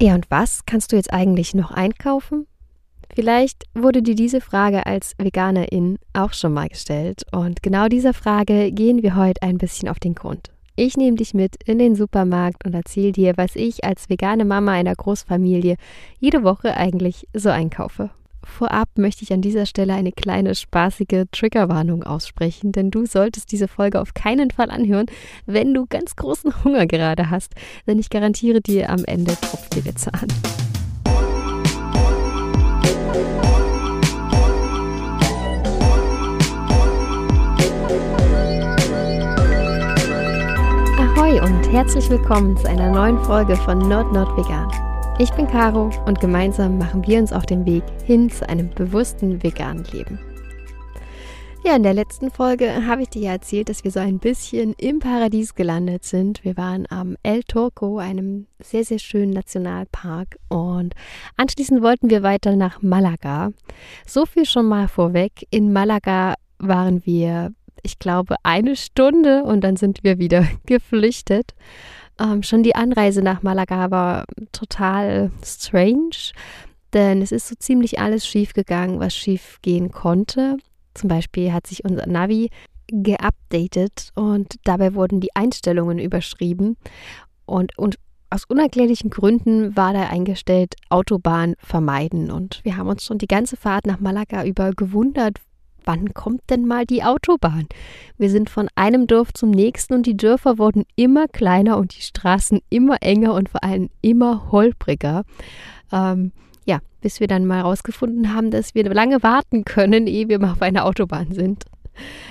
Ja, und was kannst du jetzt eigentlich noch einkaufen? Vielleicht wurde dir diese Frage als Veganerin auch schon mal gestellt und genau dieser Frage gehen wir heute ein bisschen auf den Grund. Ich nehme dich mit in den Supermarkt und erzähle dir, was ich als vegane Mama einer Großfamilie jede Woche eigentlich so einkaufe. Vorab möchte ich an dieser Stelle eine kleine spaßige Triggerwarnung aussprechen, denn du solltest diese Folge auf keinen Fall anhören, wenn du ganz großen Hunger gerade hast, denn ich garantiere dir, am Ende tropft dir der Zahn. Ahoi und herzlich willkommen zu einer neuen Folge von Not Not Vegan. Ich bin Caro und gemeinsam machen wir uns auf den Weg hin zu einem bewussten veganen Leben. Ja, in der letzten Folge habe ich dir ja erzählt, dass wir so ein bisschen im Paradies gelandet sind. Wir waren am El Turco, einem sehr, sehr schönen Nationalpark. Und anschließend wollten wir weiter nach Malaga. So viel schon mal vorweg. In Malaga waren wir, ich glaube, eine Stunde und dann sind wir wieder geflüchtet. Ähm, schon die Anreise nach Malaga war total strange, denn es ist so ziemlich alles schief gegangen, was schief gehen konnte. Zum Beispiel hat sich unser Navi geupdatet und dabei wurden die Einstellungen überschrieben und, und aus unerklärlichen Gründen war da eingestellt Autobahn vermeiden und wir haben uns schon die ganze Fahrt nach Malaga über gewundert, wann kommt denn mal die Autobahn? Wir sind von einem Dorf zum nächsten und die Dörfer wurden immer kleiner und die Straßen immer enger und vor allem immer holpriger. Ähm, ja, bis wir dann mal herausgefunden haben, dass wir lange warten können, ehe wir mal auf einer Autobahn sind.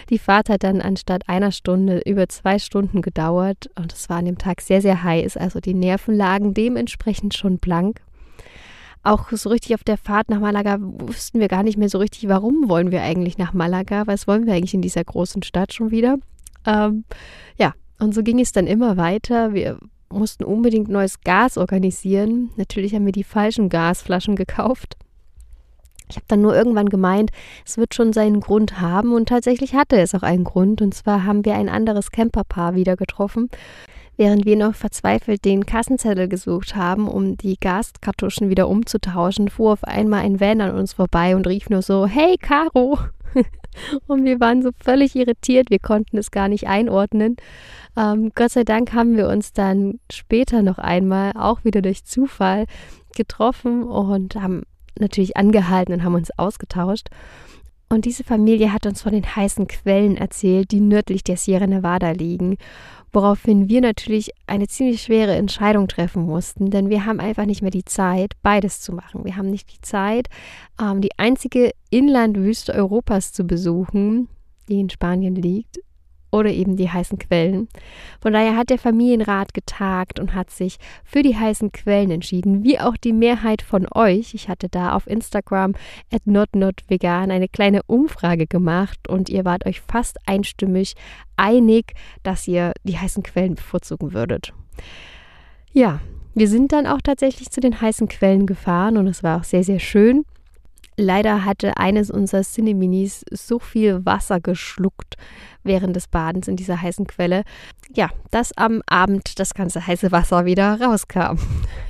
Die Fahrt hat dann anstatt einer Stunde über zwei Stunden gedauert und es war an dem Tag sehr, sehr heiß, also die Nerven lagen dementsprechend schon blank auch so richtig auf der Fahrt nach Malaga wussten wir gar nicht mehr so richtig, warum wollen wir eigentlich nach Malaga, was wollen wir eigentlich in dieser großen Stadt schon wieder. Ähm, ja, und so ging es dann immer weiter. Wir mussten unbedingt neues Gas organisieren. Natürlich haben wir die falschen Gasflaschen gekauft. Ich habe dann nur irgendwann gemeint, es wird schon seinen Grund haben und tatsächlich hatte es auch einen Grund. Und zwar haben wir ein anderes Camperpaar wieder getroffen während wir noch verzweifelt den Kassenzettel gesucht haben, um die Gaskartuschen wieder umzutauschen, fuhr auf einmal ein Van an uns vorbei und rief nur so, hey Caro! und wir waren so völlig irritiert, wir konnten es gar nicht einordnen. Ähm, Gott sei Dank haben wir uns dann später noch einmal, auch wieder durch Zufall, getroffen und haben natürlich angehalten und haben uns ausgetauscht. Und diese Familie hat uns von den heißen Quellen erzählt, die nördlich der Sierra Nevada liegen woraufhin wir natürlich eine ziemlich schwere Entscheidung treffen mussten, denn wir haben einfach nicht mehr die Zeit, beides zu machen. Wir haben nicht die Zeit, ähm, die einzige Inlandwüste Europas zu besuchen, die in Spanien liegt, oder eben die heißen Quellen. Von daher hat der Familienrat getagt und hat sich für die heißen Quellen entschieden, wie auch die Mehrheit von euch. Ich hatte da auf Instagram at notnotvegan eine kleine Umfrage gemacht und ihr wart euch fast einstimmig einig, dass ihr die heißen Quellen bevorzugen würdet. Ja, wir sind dann auch tatsächlich zu den heißen Quellen gefahren und es war auch sehr, sehr schön. Leider hatte eines unserer Cineminis so viel Wasser geschluckt während des Badens in dieser heißen Quelle, ja, dass am Abend das ganze heiße Wasser wieder rauskam.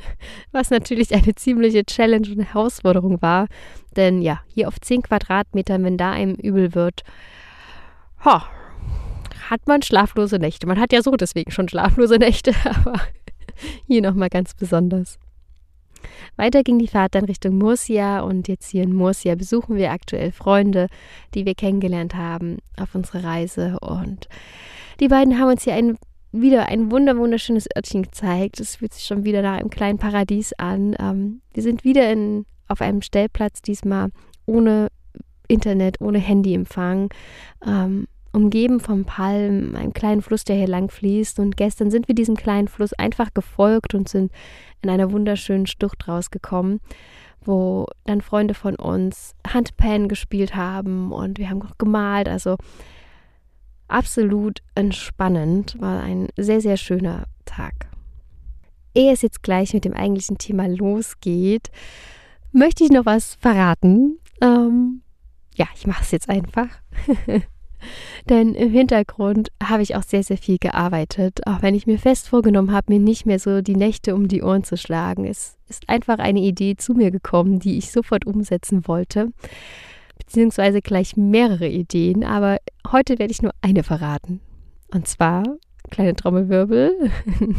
Was natürlich eine ziemliche Challenge und Herausforderung war, denn ja, hier auf 10 Quadratmetern, wenn da einem übel wird, ho, hat man schlaflose Nächte. Man hat ja so deswegen schon schlaflose Nächte, aber hier nochmal ganz besonders. Weiter ging die Fahrt dann Richtung Murcia und jetzt hier in Murcia besuchen wir aktuell Freunde, die wir kennengelernt haben auf unserer Reise und die beiden haben uns hier ein, wieder ein wunder wunderschönes Örtchen gezeigt. Es fühlt sich schon wieder nach einem kleinen Paradies an. Ähm, wir sind wieder in, auf einem Stellplatz, diesmal ohne Internet, ohne Handyempfang. Ähm, umgeben vom Palmen, einem kleinen Fluss, der hier lang fließt. Und gestern sind wir diesem kleinen Fluss einfach gefolgt und sind in einer wunderschönen Stucht rausgekommen, wo dann Freunde von uns Handpan gespielt haben und wir haben auch gemalt. Also absolut entspannend, war ein sehr, sehr schöner Tag. Ehe es jetzt gleich mit dem eigentlichen Thema losgeht, möchte ich noch was verraten. Ähm, ja, ich mache es jetzt einfach. Denn im Hintergrund habe ich auch sehr, sehr viel gearbeitet, auch wenn ich mir fest vorgenommen habe, mir nicht mehr so die Nächte um die Ohren zu schlagen. Es ist einfach eine Idee zu mir gekommen, die ich sofort umsetzen wollte, beziehungsweise gleich mehrere Ideen, aber heute werde ich nur eine verraten. Und zwar, kleine Trommelwirbel,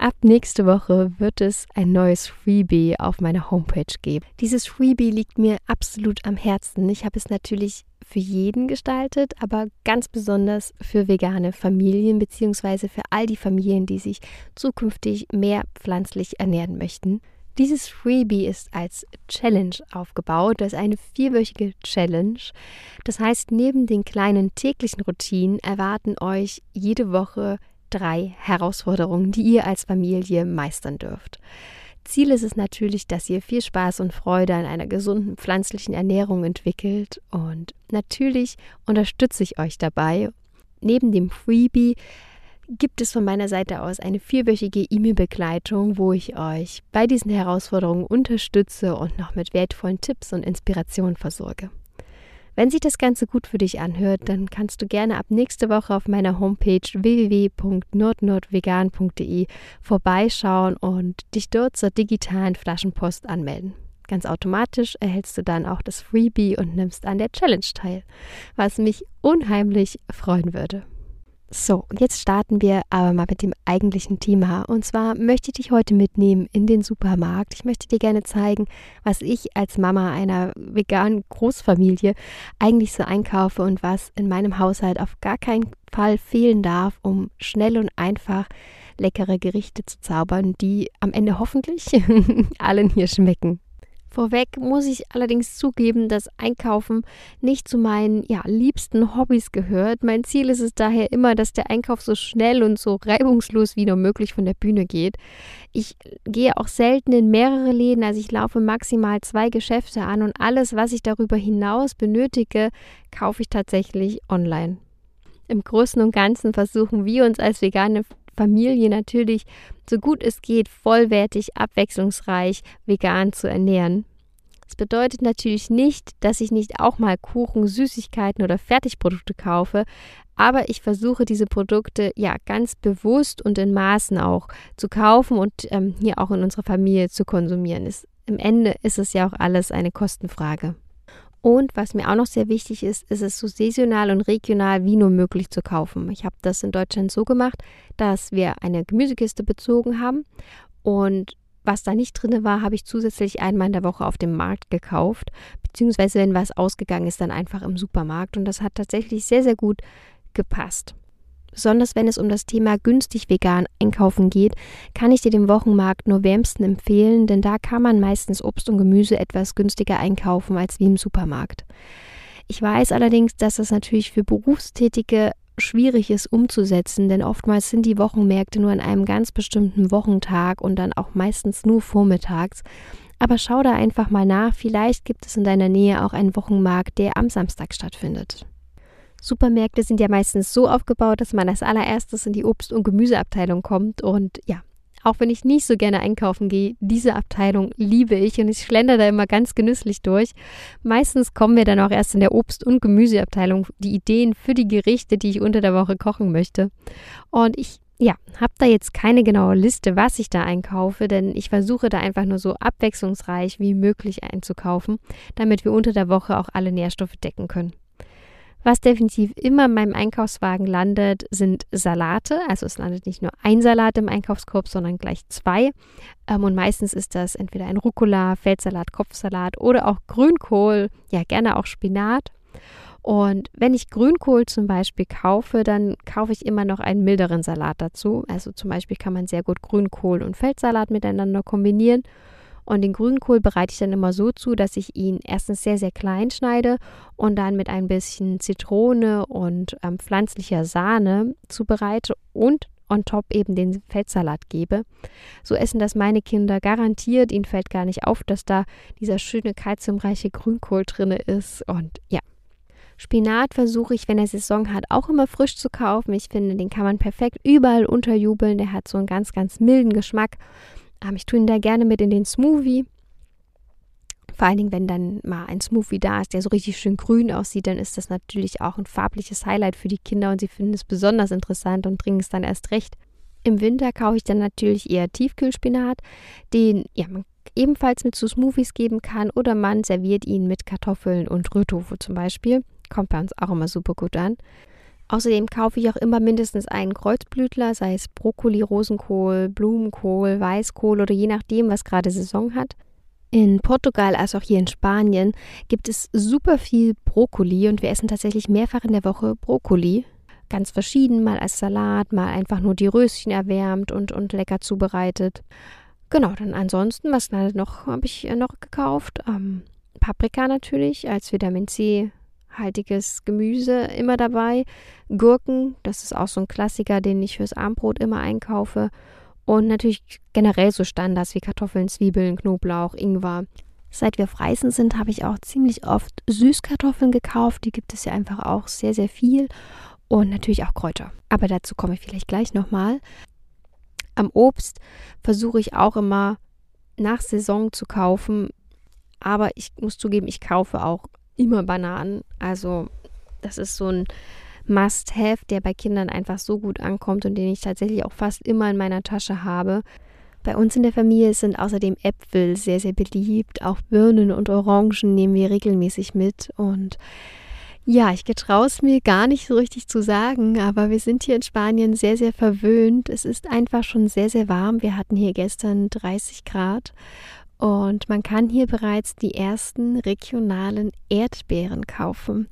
Ab nächste Woche wird es ein neues Freebie auf meiner Homepage geben. Dieses Freebie liegt mir absolut am Herzen. Ich habe es natürlich für jeden gestaltet, aber ganz besonders für vegane Familien bzw. für all die Familien, die sich zukünftig mehr pflanzlich ernähren möchten. Dieses Freebie ist als Challenge aufgebaut. Das ist eine vierwöchige Challenge. Das heißt, neben den kleinen täglichen Routinen erwarten euch jede Woche drei Herausforderungen, die ihr als Familie meistern dürft. Ziel ist es natürlich, dass ihr viel Spaß und Freude an einer gesunden pflanzlichen Ernährung entwickelt und natürlich unterstütze ich euch dabei. Neben dem Freebie gibt es von meiner Seite aus eine vierwöchige E-Mail-Begleitung, wo ich euch bei diesen Herausforderungen unterstütze und noch mit wertvollen Tipps und Inspirationen versorge. Wenn sich das Ganze gut für dich anhört, dann kannst du gerne ab nächste Woche auf meiner Homepage www.nordnordvegan.de vorbeischauen und dich dort zur digitalen Flaschenpost anmelden. Ganz automatisch erhältst du dann auch das Freebie und nimmst an der Challenge teil, was mich unheimlich freuen würde. So, und jetzt starten wir aber mal mit dem eigentlichen Thema. Und zwar möchte ich dich heute mitnehmen in den Supermarkt. Ich möchte dir gerne zeigen, was ich als Mama einer veganen Großfamilie eigentlich so einkaufe und was in meinem Haushalt auf gar keinen Fall fehlen darf, um schnell und einfach leckere Gerichte zu zaubern, die am Ende hoffentlich allen hier schmecken. Vorweg muss ich allerdings zugeben, dass Einkaufen nicht zu meinen ja, liebsten Hobbys gehört. Mein Ziel ist es daher immer, dass der Einkauf so schnell und so reibungslos wie nur möglich von der Bühne geht. Ich gehe auch selten in mehrere Läden, also ich laufe maximal zwei Geschäfte an und alles, was ich darüber hinaus benötige, kaufe ich tatsächlich online. Im Großen und Ganzen versuchen wir uns als vegane Familie natürlich so gut es geht vollwertig, abwechslungsreich, vegan zu ernähren. Das bedeutet natürlich nicht, dass ich nicht auch mal Kuchen, Süßigkeiten oder Fertigprodukte kaufe, aber ich versuche diese Produkte ja ganz bewusst und in Maßen auch zu kaufen und ähm, hier auch in unserer Familie zu konsumieren. Es, Im Ende ist es ja auch alles eine Kostenfrage. Und was mir auch noch sehr wichtig ist, ist es so saisonal und regional wie nur möglich zu kaufen. Ich habe das in Deutschland so gemacht, dass wir eine Gemüsekiste bezogen haben und was da nicht drin war, habe ich zusätzlich einmal in der Woche auf dem Markt gekauft, beziehungsweise wenn was ausgegangen ist, dann einfach im Supermarkt. Und das hat tatsächlich sehr, sehr gut gepasst. Besonders wenn es um das Thema günstig vegan einkaufen geht, kann ich dir den Wochenmarkt nur wärmsten empfehlen, denn da kann man meistens Obst und Gemüse etwas günstiger einkaufen als wie im Supermarkt. Ich weiß allerdings, dass das natürlich für Berufstätige schwierig ist umzusetzen, denn oftmals sind die Wochenmärkte nur an einem ganz bestimmten Wochentag und dann auch meistens nur vormittags. Aber schau da einfach mal nach, vielleicht gibt es in deiner Nähe auch einen Wochenmarkt, der am Samstag stattfindet. Supermärkte sind ja meistens so aufgebaut, dass man als allererstes in die Obst- und Gemüseabteilung kommt. Und ja, auch wenn ich nicht so gerne einkaufen gehe, diese Abteilung liebe ich und ich schlender da immer ganz genüsslich durch. Meistens kommen mir dann auch erst in der Obst- und Gemüseabteilung die Ideen für die Gerichte, die ich unter der Woche kochen möchte. Und ich ja, habe da jetzt keine genaue Liste, was ich da einkaufe, denn ich versuche da einfach nur so abwechslungsreich wie möglich einzukaufen, damit wir unter der Woche auch alle Nährstoffe decken können. Was definitiv immer in meinem Einkaufswagen landet, sind Salate. Also es landet nicht nur ein Salat im Einkaufskorb, sondern gleich zwei. Ähm, und meistens ist das entweder ein Rucola, Feldsalat, Kopfsalat oder auch Grünkohl, ja gerne auch Spinat. Und wenn ich Grünkohl zum Beispiel kaufe, dann kaufe ich immer noch einen milderen Salat dazu. Also zum Beispiel kann man sehr gut Grünkohl und Feldsalat miteinander kombinieren. Und den Grünkohl bereite ich dann immer so zu, dass ich ihn erstens sehr, sehr klein schneide und dann mit ein bisschen Zitrone und ähm, pflanzlicher Sahne zubereite und on top eben den Feldsalat gebe. So essen das meine Kinder garantiert. Ihnen fällt gar nicht auf, dass da dieser schöne kalziumreiche Grünkohl drin ist. Und ja. Spinat versuche ich, wenn er Saison hat, auch immer frisch zu kaufen. Ich finde, den kann man perfekt überall unterjubeln. Der hat so einen ganz, ganz milden Geschmack. Ähm, ich tue ihn da gerne mit in den Smoothie. Vor allen Dingen, wenn dann mal ein Smoothie da ist, der so richtig schön grün aussieht, dann ist das natürlich auch ein farbliches Highlight für die Kinder und sie finden es besonders interessant und trinken es dann erst recht. Im Winter kaufe ich dann natürlich eher Tiefkühlspinat, den ja, man ebenfalls mit zu Smoothies geben kann oder man serviert ihn mit Kartoffeln und Rührtofu zum Beispiel. Kommt bei uns auch immer super gut an. Außerdem kaufe ich auch immer mindestens einen Kreuzblütler, sei es Brokkoli, Rosenkohl, Blumenkohl, Weißkohl oder je nachdem, was gerade Saison hat. In Portugal als auch hier in Spanien gibt es super viel Brokkoli und wir essen tatsächlich mehrfach in der Woche Brokkoli. Ganz verschieden, mal als Salat, mal einfach nur die Röschen erwärmt und, und lecker zubereitet. Genau, dann ansonsten, was noch habe ich noch gekauft? Ähm, Paprika natürlich als Vitamin C haltiges Gemüse immer dabei. Gurken, das ist auch so ein Klassiker, den ich fürs Armbrot immer einkaufe. Und natürlich generell so Standards wie Kartoffeln, Zwiebeln, Knoblauch, Ingwer. Seit wir auf Reisen sind, habe ich auch ziemlich oft Süßkartoffeln gekauft. Die gibt es ja einfach auch sehr, sehr viel. Und natürlich auch Kräuter. Aber dazu komme ich vielleicht gleich nochmal. Am Obst versuche ich auch immer nach Saison zu kaufen. Aber ich muss zugeben, ich kaufe auch immer Bananen. Also das ist so ein Must-Have, der bei Kindern einfach so gut ankommt und den ich tatsächlich auch fast immer in meiner Tasche habe. Bei uns in der Familie sind außerdem Äpfel sehr, sehr beliebt. Auch Birnen und Orangen nehmen wir regelmäßig mit. Und ja, ich getraue es mir gar nicht so richtig zu sagen, aber wir sind hier in Spanien sehr, sehr verwöhnt. Es ist einfach schon sehr, sehr warm. Wir hatten hier gestern 30 Grad und man kann hier bereits die ersten regionalen Erdbeeren kaufen.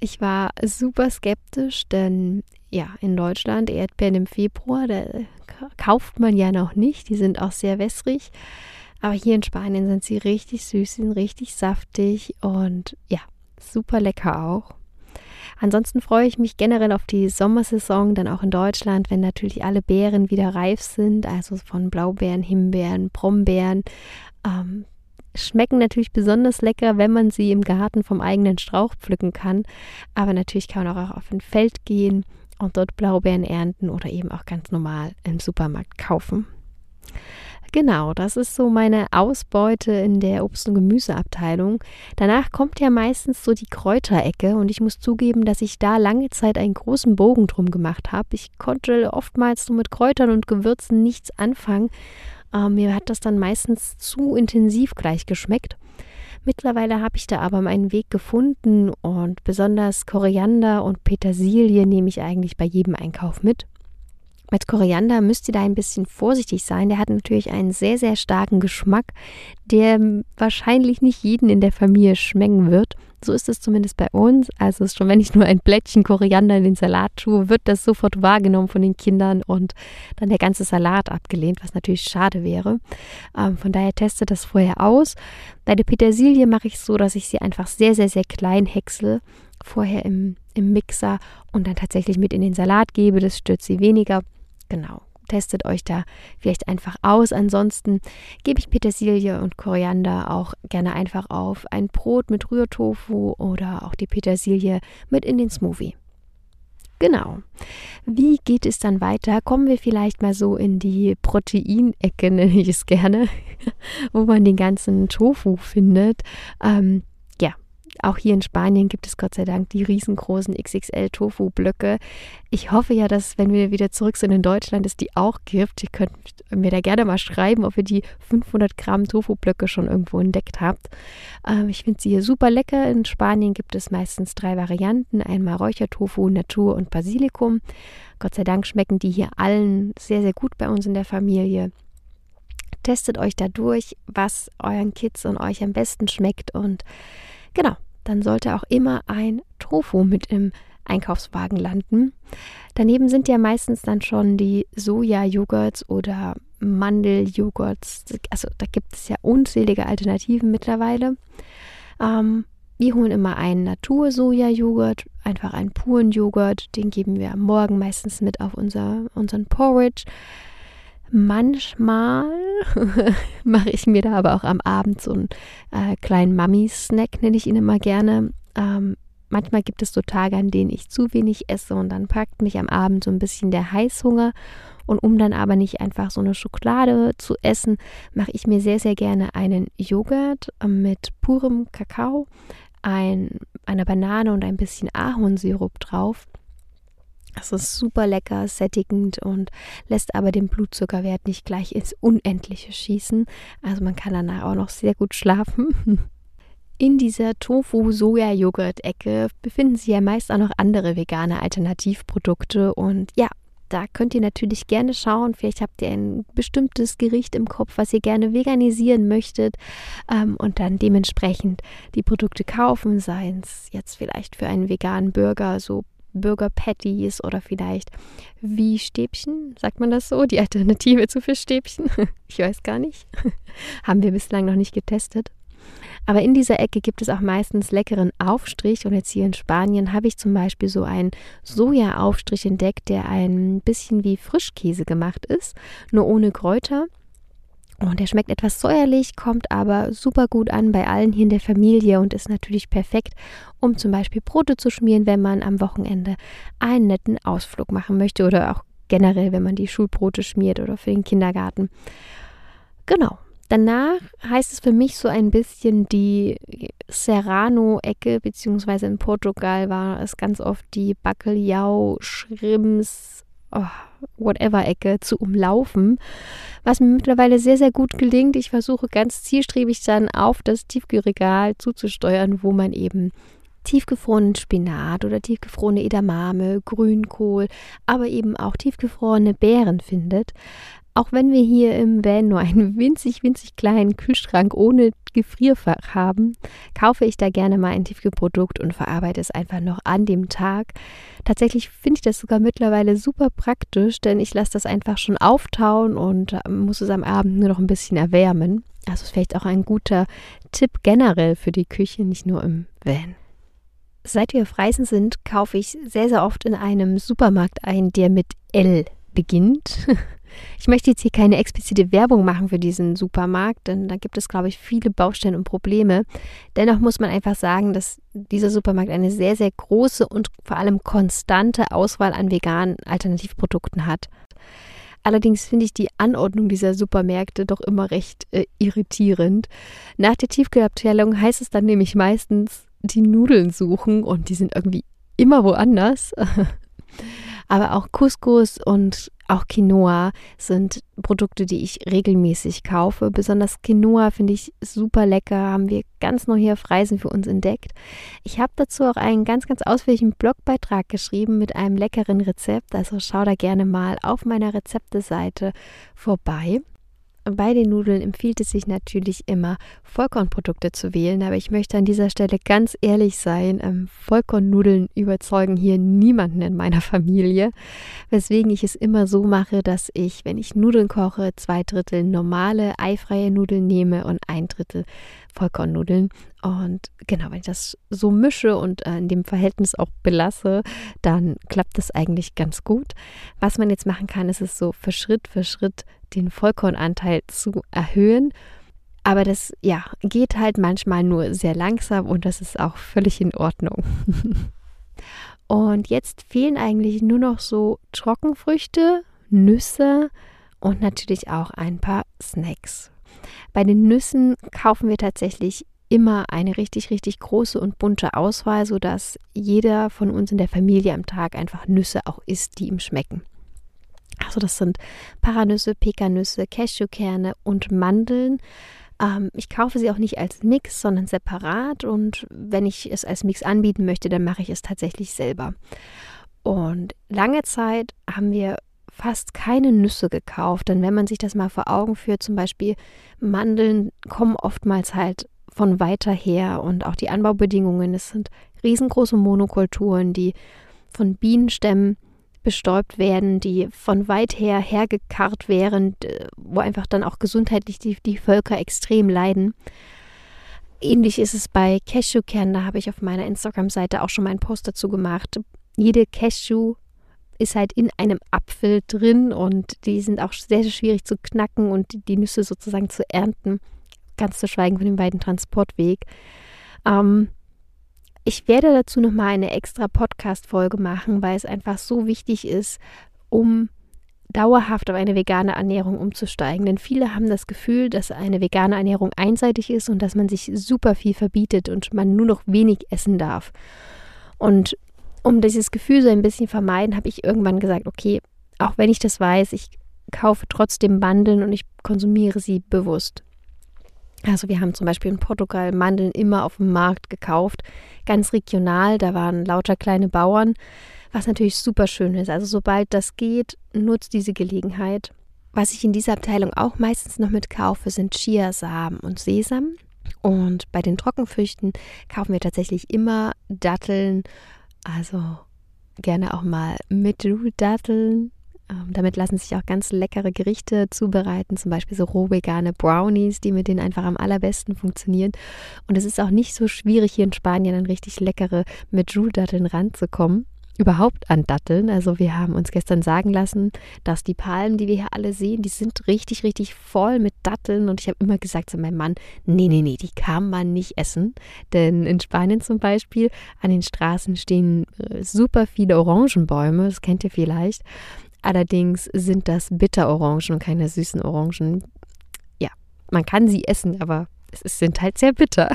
Ich war super skeptisch, denn ja, in Deutschland Erdbeeren im Februar, da kauft man ja noch nicht. Die sind auch sehr wässrig. Aber hier in Spanien sind sie richtig süß, sind richtig saftig und ja, super lecker auch. Ansonsten freue ich mich generell auf die Sommersaison, dann auch in Deutschland, wenn natürlich alle Beeren wieder reif sind, also von Blaubeeren, Himbeeren, Brombeeren, ähm, schmecken natürlich besonders lecker, wenn man sie im Garten vom eigenen Strauch pflücken kann. Aber natürlich kann man auch auf ein Feld gehen und dort Blaubeeren ernten oder eben auch ganz normal im Supermarkt kaufen. Genau, das ist so meine Ausbeute in der Obst- und Gemüseabteilung. Danach kommt ja meistens so die Kräuterecke und ich muss zugeben, dass ich da lange Zeit einen großen Bogen drum gemacht habe. Ich konnte oftmals so mit Kräutern und Gewürzen nichts anfangen äh, mir hat das dann meistens zu intensiv gleich geschmeckt. Mittlerweile habe ich da aber meinen Weg gefunden und besonders Koriander und Petersilie nehme ich eigentlich bei jedem Einkauf mit. Mit Koriander müsst ihr da ein bisschen vorsichtig sein. Der hat natürlich einen sehr, sehr starken Geschmack, der wahrscheinlich nicht jeden in der Familie schmecken wird. So ist es zumindest bei uns. Also schon wenn ich nur ein Blättchen Koriander in den Salat tue, wird das sofort wahrgenommen von den Kindern und dann der ganze Salat abgelehnt, was natürlich schade wäre. Ähm, von daher teste das vorher aus. Bei der Petersilie mache ich es so, dass ich sie einfach sehr, sehr, sehr klein häcksel vorher im, im Mixer und dann tatsächlich mit in den Salat gebe. Das stört sie weniger. Genau. Testet euch da vielleicht einfach aus. Ansonsten gebe ich Petersilie und Koriander auch gerne einfach auf ein Brot mit Rührtofu oder auch die Petersilie mit in den Smoothie. Genau. Wie geht es dann weiter? Kommen wir vielleicht mal so in die Proteinecke, nenne ich es gerne, wo man den ganzen Tofu findet. Ähm, auch hier in Spanien gibt es Gott sei Dank die riesengroßen XXL-Tofu-Blöcke. Ich hoffe ja, dass, wenn wir wieder zurück sind in Deutschland, es die auch gibt. Ihr könnt mir da gerne mal schreiben, ob ihr die 500 Gramm Tofu-Blöcke schon irgendwo entdeckt habt. Ähm, ich finde sie hier super lecker. In Spanien gibt es meistens drei Varianten: einmal Räuchertofu, Natur und Basilikum. Gott sei Dank schmecken die hier allen sehr, sehr gut bei uns in der Familie testet euch da durch, was euren Kids und euch am besten schmeckt und genau, dann sollte auch immer ein Tofu mit im Einkaufswagen landen. Daneben sind ja meistens dann schon die Soja-Joghurts oder Mandeljoghurts. Also da gibt es ja unzählige Alternativen mittlerweile. Ähm, wir holen immer einen Natur-Soja-Joghurt, einfach einen puren Joghurt. Den geben wir am Morgen meistens mit auf unser, unseren Porridge. Manchmal mache ich mir da aber auch am Abend so einen äh, kleinen Mummy-Snack, nenne ich ihn immer gerne. Ähm, manchmal gibt es so Tage, an denen ich zu wenig esse und dann packt mich am Abend so ein bisschen der Heißhunger. Und um dann aber nicht einfach so eine Schokolade zu essen, mache ich mir sehr, sehr gerne einen Joghurt mit purem Kakao, ein, einer Banane und ein bisschen Ahornsirup drauf. Das ist super lecker, sättigend und lässt aber den Blutzuckerwert nicht gleich ins Unendliche schießen. Also man kann danach auch noch sehr gut schlafen. In dieser Tofu-Soja-Joghurt-Ecke befinden sich ja meist auch noch andere vegane Alternativprodukte und ja, da könnt ihr natürlich gerne schauen. Vielleicht habt ihr ein bestimmtes Gericht im Kopf, was ihr gerne veganisieren möchtet ähm, und dann dementsprechend die Produkte kaufen, seien es jetzt vielleicht für einen veganen Burger, so Burger Patties oder vielleicht wie Stäbchen, sagt man das so? Die Alternative zu Fischstäbchen? ich weiß gar nicht. Haben wir bislang noch nicht getestet. Aber in dieser Ecke gibt es auch meistens leckeren Aufstrich. Und jetzt hier in Spanien habe ich zum Beispiel so einen Soja-Aufstrich entdeckt, der ein bisschen wie Frischkäse gemacht ist, nur ohne Kräuter. Und der schmeckt etwas säuerlich, kommt aber super gut an bei allen hier in der Familie und ist natürlich perfekt, um zum Beispiel Brote zu schmieren, wenn man am Wochenende einen netten Ausflug machen möchte oder auch generell, wenn man die Schulbrote schmiert oder für den Kindergarten. Genau. Danach heißt es für mich so ein bisschen die Serrano-Ecke, beziehungsweise in Portugal war es ganz oft die Bacalhau, Schrimps, oh, Whatever-Ecke zu umlaufen, was mir mittlerweile sehr, sehr gut gelingt. Ich versuche ganz zielstrebig dann auf das Tiefkühlregal zuzusteuern, wo man eben tiefgefrorenen Spinat oder tiefgefrorene Edamame, Grünkohl, aber eben auch tiefgefrorene Beeren findet. Auch wenn wir hier im Van nur einen winzig, winzig kleinen Kühlschrank ohne Gefrierfach haben, kaufe ich da gerne mal ein Tiefkühlprodukt und verarbeite es einfach noch an dem Tag. Tatsächlich finde ich das sogar mittlerweile super praktisch, denn ich lasse das einfach schon auftauen und ähm, muss es am Abend nur noch ein bisschen erwärmen. Also ist vielleicht auch ein guter Tipp generell für die Küche, nicht nur im Van. Seit wir auf Reisen sind, kaufe ich sehr, sehr oft in einem Supermarkt ein, der mit L beginnt. Ich möchte jetzt hier keine explizite Werbung machen für diesen Supermarkt, denn da gibt es, glaube ich, viele Baustellen und Probleme. Dennoch muss man einfach sagen, dass dieser Supermarkt eine sehr, sehr große und vor allem konstante Auswahl an veganen Alternativprodukten hat. Allerdings finde ich die Anordnung dieser Supermärkte doch immer recht äh, irritierend. Nach der Tiefkühlabteilung heißt es dann nämlich meistens die Nudeln suchen und die sind irgendwie immer woanders. Aber auch Couscous und auch Quinoa sind Produkte, die ich regelmäßig kaufe. Besonders Quinoa finde ich super lecker, haben wir ganz neu hier auf Reisen für uns entdeckt. Ich habe dazu auch einen ganz, ganz ausführlichen Blogbeitrag geschrieben mit einem leckeren Rezept. Also schau da gerne mal auf meiner Rezepteseite vorbei. Bei den Nudeln empfiehlt es sich natürlich immer, Vollkornprodukte zu wählen, aber ich möchte an dieser Stelle ganz ehrlich sein, ähm, Vollkornnudeln überzeugen hier niemanden in meiner Familie, weswegen ich es immer so mache, dass ich, wenn ich Nudeln koche, zwei Drittel normale, eifreie Nudeln nehme und ein Drittel Vollkornnudeln. Und genau, wenn ich das so mische und äh, in dem Verhältnis auch belasse, dann klappt das eigentlich ganz gut. Was man jetzt machen kann, ist es so für Schritt für Schritt den Vollkornanteil zu erhöhen. Aber das ja, geht halt manchmal nur sehr langsam und das ist auch völlig in Ordnung. und jetzt fehlen eigentlich nur noch so Trockenfrüchte, Nüsse und natürlich auch ein paar Snacks. Bei den Nüssen kaufen wir tatsächlich immer eine richtig, richtig große und bunte Auswahl, sodass jeder von uns in der Familie am Tag einfach Nüsse auch isst, die ihm schmecken. Also das sind Paranüsse, Pekannüsse, Cashewkerne und Mandeln. Ähm, ich kaufe sie auch nicht als Mix, sondern separat. Und wenn ich es als Mix anbieten möchte, dann mache ich es tatsächlich selber. Und lange Zeit haben wir fast keine Nüsse gekauft, denn wenn man sich das mal vor Augen führt, zum Beispiel Mandeln kommen oftmals halt von weiter her und auch die Anbaubedingungen, es sind riesengroße Monokulturen, die von Bienenstämmen bestäubt werden, die von weit her hergekarrt wären, wo einfach dann auch gesundheitlich die, die Völker extrem leiden. Ähnlich ist es bei Cashewkernen, da habe ich auf meiner Instagram-Seite auch schon mal einen Post dazu gemacht. Jede Cashew ist halt in einem Apfel drin und die sind auch sehr, sehr schwierig zu knacken und die Nüsse sozusagen zu ernten. Ganz zu schweigen von dem weiten Transportweg. Ähm, Ich werde dazu nochmal eine extra Podcast-Folge machen, weil es einfach so wichtig ist, um dauerhaft auf eine vegane Ernährung umzusteigen. Denn viele haben das Gefühl, dass eine vegane Ernährung einseitig ist und dass man sich super viel verbietet und man nur noch wenig essen darf. Und um dieses Gefühl so ein bisschen vermeiden, habe ich irgendwann gesagt, okay, auch wenn ich das weiß, ich kaufe trotzdem Mandeln und ich konsumiere sie bewusst. Also wir haben zum Beispiel in Portugal Mandeln immer auf dem Markt gekauft, ganz regional, da waren lauter kleine Bauern, was natürlich super schön ist. Also sobald das geht, nutzt diese Gelegenheit. Was ich in dieser Abteilung auch meistens noch mitkaufe, sind Chiasamen und Sesam. Und bei den Trockenfrüchten kaufen wir tatsächlich immer Datteln, also gerne auch mal mit Datteln ähm, damit lassen sich auch ganz leckere Gerichte zubereiten, zum Beispiel so roh vegane Brownies, die mit denen einfach am allerbesten funktionieren. Und es ist auch nicht so schwierig, hier in Spanien an richtig leckere Medjool-Datteln ranzukommen überhaupt an Datteln. Also wir haben uns gestern sagen lassen, dass die Palmen, die wir hier alle sehen, die sind richtig, richtig voll mit Datteln. Und ich habe immer gesagt zu meinem Mann, nee, nee, nee, die kann man nicht essen. Denn in Spanien zum Beispiel an den Straßen stehen äh, super viele Orangenbäume, das kennt ihr vielleicht. Allerdings sind das Bitterorangen und keine süßen Orangen. Ja, man kann sie essen, aber es sind halt sehr bitter.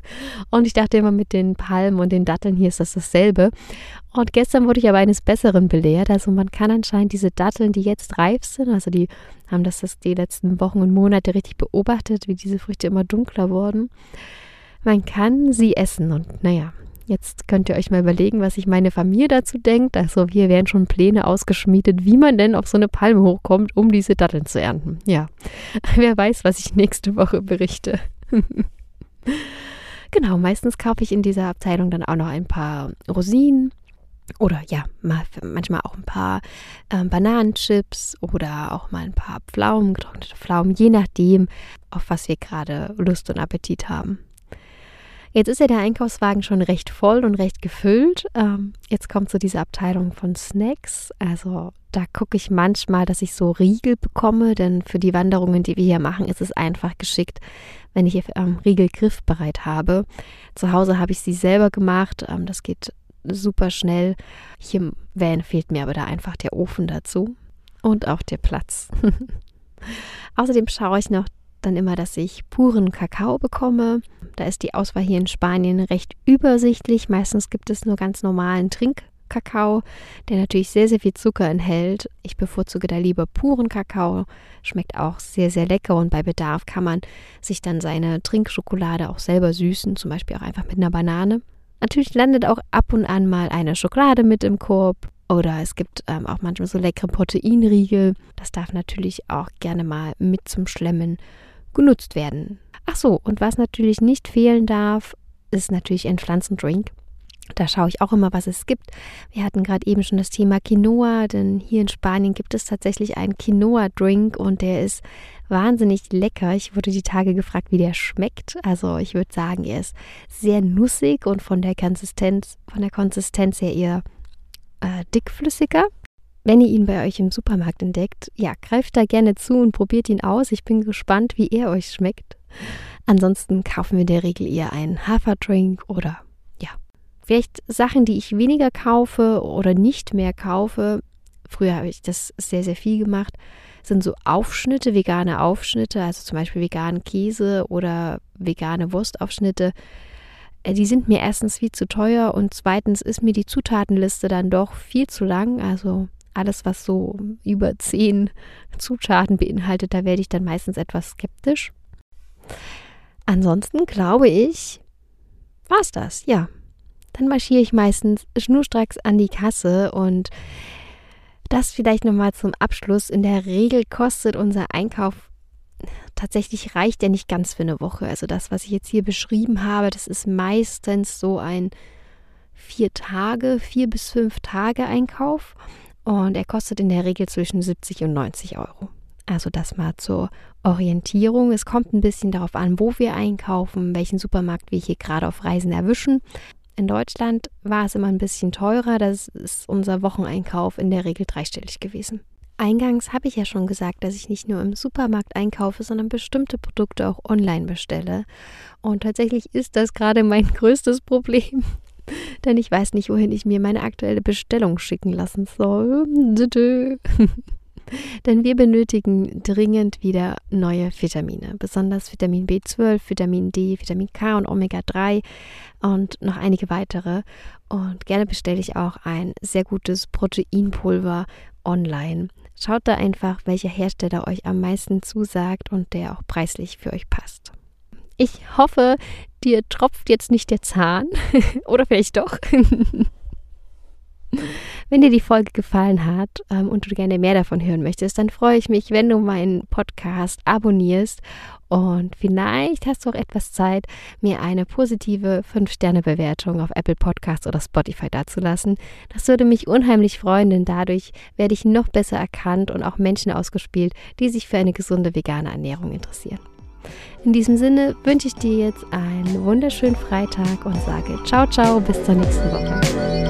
und ich dachte immer, mit den Palmen und den Datteln hier ist das dasselbe. Und gestern wurde ich aber eines Besseren belehrt. Also man kann anscheinend diese Datteln, die jetzt reif sind, also die haben das, das die letzten Wochen und Monate richtig beobachtet, wie diese Früchte immer dunkler wurden. Man kann sie essen und naja, Jetzt könnt ihr euch mal überlegen, was sich meine Familie dazu denkt. Also hier werden schon Pläne ausgeschmiedet, wie man denn auf so eine Palme hochkommt, um diese Datteln zu ernten. Ja, wer weiß, was ich nächste Woche berichte. genau, meistens kaufe ich in dieser Abteilung dann auch noch ein paar Rosinen oder ja, mal, manchmal auch ein paar ähm, Bananenchips oder auch mal ein paar Pflaumen, getrocknete Pflaumen, je nachdem, auf was wir gerade Lust und Appetit haben. Jetzt ist ja der Einkaufswagen schon recht voll und recht gefüllt. Ähm, jetzt kommt so diese Abteilung von Snacks. Also da gucke ich manchmal, dass ich so Riegel bekomme, denn für die Wanderungen, die wir hier machen, ist es einfach geschickt, wenn ich ähm, Riegel griffbereit habe. Zu Hause habe ich sie selber gemacht. Ähm, das geht super schnell. Hier im Van fehlt mir aber da einfach der Ofen dazu und auch der Platz. Außerdem schaue ich noch, dann immer, dass ich puren Kakao bekomme. Da ist die Auswahl hier in Spanien recht übersichtlich. Meistens gibt es nur ganz normalen Trinkkakao, der natürlich sehr, sehr viel Zucker enthält. Ich bevorzuge da lieber puren Kakao. Schmeckt auch sehr, sehr lecker und bei Bedarf kann man sich dann seine Trinkschokolade auch selber süßen, zum Beispiel auch einfach mit einer Banane. Natürlich landet auch ab und an mal eine Schokolade mit im Korb oder es gibt ähm, auch manchmal so leckere Proteinriegel. Das darf natürlich auch gerne mal mit zum Schlemmen genutzt werden. Ach so, und was natürlich nicht fehlen darf, ist natürlich ein Pflanzendrink. Da schaue ich auch immer, was es gibt. Wir hatten gerade eben schon das Thema Quinoa, denn hier in Spanien gibt es tatsächlich einen Quinoa-Drink und der ist wahnsinnig lecker. Ich wurde die Tage gefragt, wie der schmeckt. Also ich würde sagen, er ist sehr nussig und von der Konsistenz, von der Konsistenz her eher äh, dickflüssiger. Wenn ihr ihn bei euch im Supermarkt entdeckt, ja, greift da gerne zu und probiert ihn aus. Ich bin gespannt, wie er euch schmeckt. Ansonsten kaufen wir in der Regel eher einen Haferdrink oder ja, vielleicht Sachen, die ich weniger kaufe oder nicht mehr kaufe. Früher habe ich das sehr, sehr viel gemacht. Sind so Aufschnitte, vegane Aufschnitte, also zum Beispiel veganen Käse oder vegane Wurstaufschnitte. Äh, die sind mir erstens viel zu teuer und zweitens ist mir die Zutatenliste dann doch viel zu lang. Also alles, was so über zehn Zutaten beinhaltet, da werde ich dann meistens etwas skeptisch. Ansonsten glaube ich, war es das, ja. Dann marschiere ich meistens schnurstracks an die Kasse und das vielleicht nochmal zum Abschluss. In der Regel kostet unser Einkauf tatsächlich reicht ja nicht ganz für eine Woche. Also das, was ich jetzt hier beschrieben habe, das ist meistens so ein vier Tage, vier bis fünf Tage Einkauf. Und er kostet in der Regel zwischen 70 und 90 Euro. Also das mal zur Orientierung. Es kommt ein bisschen darauf an, wo wir einkaufen, welchen Supermarkt wir hier gerade auf Reisen erwischen. In Deutschland war es immer ein bisschen teurer. Das ist unser Wocheneinkauf in der Regel dreistellig gewesen. Eingangs habe ich ja schon gesagt, dass ich nicht nur im Supermarkt einkaufe, sondern bestimmte Produkte auch online bestelle. Und tatsächlich ist das gerade mein größtes Problem. Denn ich weiß nicht, wohin ich mir meine aktuelle Bestellung schicken lassen soll. Denn wir benötigen dringend wieder neue Vitamine, besonders Vitamin B12, Vitamin D, Vitamin K und Omega 3 und noch einige weitere. Und gerne bestelle ich auch ein sehr gutes Proteinpulver online. Schaut da einfach, welcher Hersteller euch am meisten zusagt und der auch preislich für euch passt. Ich hoffe, dir tropft jetzt nicht der Zahn oder vielleicht doch. Wenn dir die Folge gefallen hat ähm, und du gerne mehr davon hören möchtest, dann freue ich mich, wenn du meinen Podcast abonnierst und vielleicht hast du auch etwas Zeit, mir eine positive 5-Sterne-Bewertung auf Apple Podcasts oder Spotify dazulassen. Das würde mich unheimlich freuen, denn dadurch werde ich noch besser erkannt und auch Menschen ausgespielt, die sich für eine gesunde vegane Ernährung interessieren. In diesem Sinne wünsche ich dir jetzt einen wunderschönen Freitag und sage ciao, ciao, bis zur nächsten Woche.